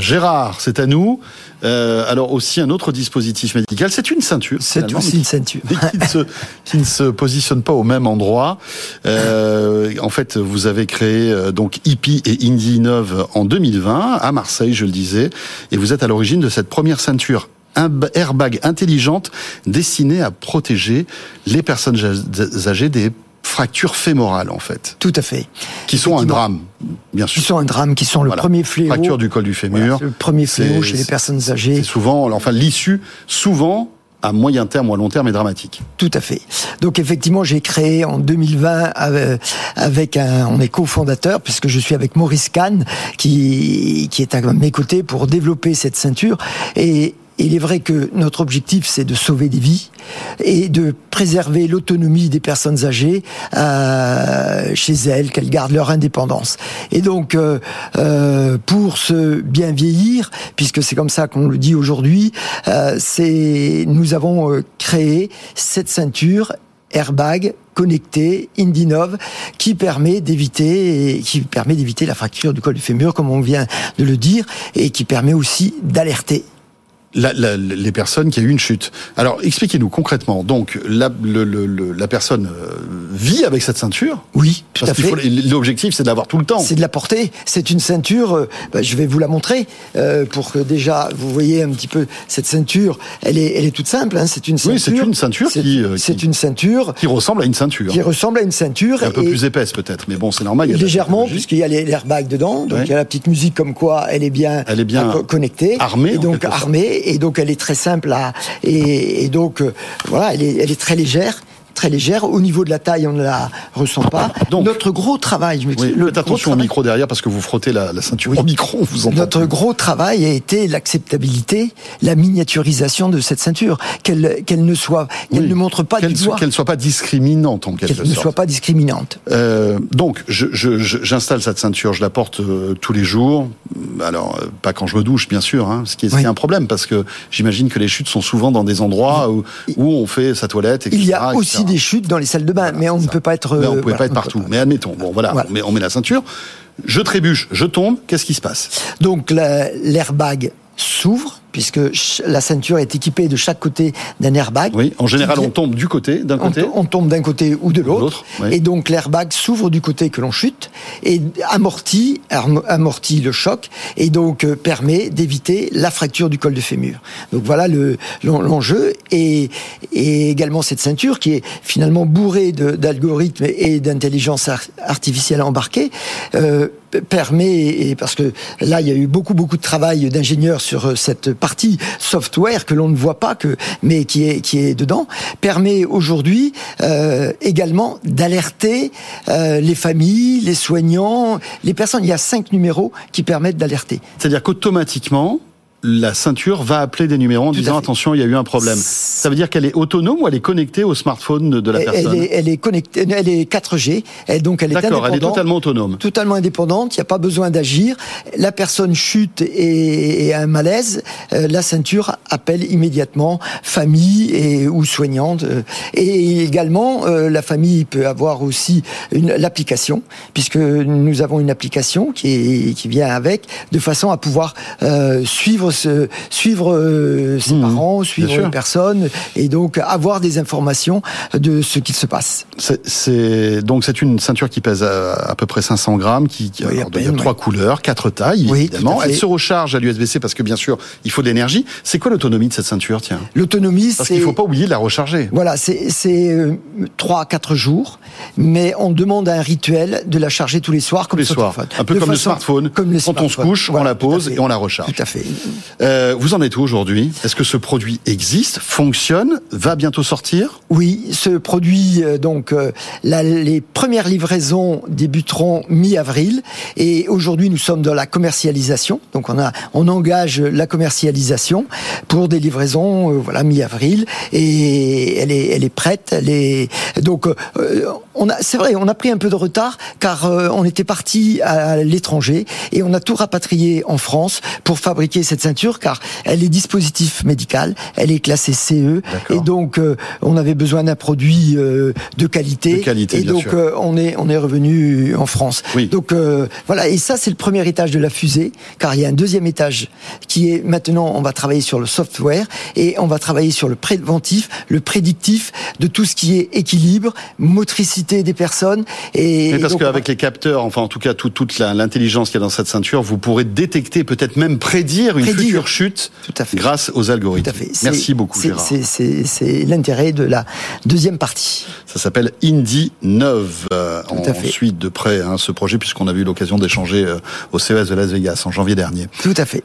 Gérard, c'est à nous. Euh, alors aussi un autre dispositif médical, c'est une ceinture. C'est aussi une ceinture. qui, qui ne se, qui ne se positionne pas au même endroit. Euh, en fait, vous avez créé euh, donc Hippie et Indie 9 en 2020 à Marseille, je le disais, et vous êtes à l'origine de cette première ceinture airbag intelligente destinée à protéger les personnes âgées des fractures fémorales en fait, Tout à fait. qui sont un drame, bien Qui sûr. sont un drame, qui sont le Voilà. premier fléau. Fracture du col du fémur. Voilà, le premier fléau chez les personnes âgées. C'est souvent, enfin l'issue, souvent à moyen terme ou à long terme est dramatique. Tout à fait. Donc effectivement, j'ai créé en 2020 avec, avec un, on est cofondateur puisque je suis avec Maurice Kahn qui qui est à mes côtés pour développer cette ceinture et il est vrai que notre objectif, c'est de sauver des vies et de préserver l'autonomie des personnes âgées euh, chez elles, qu'elles gardent leur indépendance. Et donc, euh, euh, pour se bien vieillir, puisque c'est comme ça qu'on le dit aujourd'hui, c'est nous avons créé cette ceinture airbag connecté Indinov qui permet d'éviter qui permet d'éviter la fracture du col du fémur comme on vient de le dire et qui permet aussi d'alerter La, la- les personnes qui a eu une chute. Alors, expliquez-nous concrètement. Donc, la, le- le- la personne euh, vit avec cette ceinture. oui tout Parce à fait l'objectif, c'est de l'avoir tout le temps. C'est de la portée. C'est une ceinture. euh, bah, je vais vous la montrer euh, pour que déjà vous voyez un petit peu cette ceinture. Elle est, elle est toute simple. Hein, c'est une ceinture. Oui, c'est une ceinture C'est- qui, euh, C'est une ceinture Qui ressemble à une ceinture. qui ressemble à une ceinture. Un peu plus épaisse peut-être, mais bon, c'est normal. il y a de la légèrement puisqu'il y a l'airbag dedans donc Ouais. il y a la petite musique comme quoi elle est bien, Elle est bien co- connectée armée, et donc sorte. armée et donc elle est très simple à et, et donc euh, voilà elle est, elle est très légère très légère au niveau de la taille on ne la ressent pas Donc- notre gros travail je Oui, m'excuse, le faites attention au micro derrière parce que vous frottez la, la ceinture Oui. au micro, vous entend. notre gros travail a été l'acceptabilité, la miniaturisation de cette ceinture, qu'elle qu'elle ne soit, qu'elle Oui. ne montre pas Qu'elle du so- doigt, qu'elle soit pas discriminante en quelque qu'elle ne sorte. soit pas discriminante. Euh, donc, je- je- je- j'installe cette ceinture, je la porte euh, tous les jours. Alors, euh, pas quand je me douche, bien sûr, hein, ce qui est, ce qui est Oui. un problème parce que j'imagine que les chutes sont souvent dans des endroits où, où on fait sa toilette, etc. Il y a etc. aussi des chutes dans les salles de bain, Voilà, mais on ne peut pas être. Mais on euh, ne pouvait voilà, pas être partout. pas. Mais admettons, bon voilà, Voilà. On, met, on met la ceinture, je trébuche, je tombe, qu'est-ce qui se passe? Donc la- l'airbag s'ouvre puisque la ceinture est équipée de chaque côté d'un airbag. Oui, en général, Qui- on tombe du côté, d'un côté. on tombe d'un côté ou de l'autre, oui. et donc l'airbag s'ouvre du côté que l'on chute et amortit, amortit le choc et donc euh, permet d'éviter la fracture du col de fémur. Donc voilà le l'en- l'enjeu et, et également cette ceinture qui est finalement bourrée d'algorithmes et d'intelligence ar- artificielle embarquée. euh, permet et parce que là il y a eu beaucoup beaucoup de travail d'ingénieurs sur euh, cette partie software que l'on ne voit pas que mais qui est qui est dedans permet aujourd'hui euh, également d'alerter euh, les familles, les soignants, les personnes. Il y a cinq numéros qui permettent d'alerter. C'est-à-dire qu'automatiquement, la ceinture va appeler des numéros en Tout disant attention, il y a eu un problème. Ça veut dire qu'elle est autonome ou elle est connectée au smartphone de, la Elle, personne elle est, elle est connectée, elle est 4G, et donc elle est D'accord, elle est indépendante. totalement autonome. totalement indépendante, il n'y a pas besoin d'agir. La personne chute et, et a un malaise, euh, la ceinture appelle immédiatement famille et ou soignante. euh, Et également, euh, la famille peut avoir aussi l'application, puisque nous avons une application qui, est, qui vient avec, de façon à pouvoir suivre suivre euh, ses Mmh, parents, suivre les personnes, et donc avoir des informations de ce qu'il se passe. C'est- donc c'est une ceinture qui pèse à, à peu près 500 grammes, qui, qui Oui, alors, a trois couleurs, quatre tailles Oui, évidemment. Elle se recharge à l'USB-C parce que bien sûr il faut de l'énergie. C'est quoi l'autonomie de cette ceinture Tiens, L'autonomie, parce qu'il faut pas oublier de la recharger. Voilà, c'est euh, trois à quatre jours, mais on demande un rituel de la charger tous les soirs, comme les soirs, un peu De comme le smartphone. comme Quand on se couche, on la pose et on la recharge. Tout à fait. Euh, vous en êtes où aujourd'hui? Est-ce que ce produit existe, fonctionne, va bientôt sortir? Oui, ce produit, euh, donc, euh, la, les premières livraisons débuteront mi-avril et aujourd'hui nous sommes dans la commercialisation. Donc on a, on engage la commercialisation pour des livraisons, euh, voilà, mi-avril et elle est, elle est prête. Elle est donc on a, c'est vrai, on a pris un peu de retard car on était parti à l'étranger et on a tout rapatrié en France pour fabriquer cette ceinture car elle est dispositif médical, elle est classée CE et donc on avait besoin d'un produit de qualité. De qualité et donc sûr. on est on est revenu en France. Oui. Donc euh, voilà et ça c'est le premier étage de la fusée car il y a un deuxième étage qui est maintenant on va travailler sur le software et on va travailler sur le préventif, le prédictif de tout ce qui est équilibre, motricité des personnes et Mais parce qu'avec les capteurs, enfin en tout cas tout- toute l'intelligence qu'il y a dans cette ceinture, vous pourrez détecter, peut-être même prédire une Prédire. future chute Tout à fait. grâce aux algorithmes. tout à fait. Merci beaucoup Gérard. C'est l'intérêt de la deuxième partie. Ça s'appelle Indie 9. Euh, Tout à fait. on suit de près hein, ce projet puisqu'on a eu l'occasion d'échanger euh, au CES de Las Vegas en janvier dernier. Tout à fait.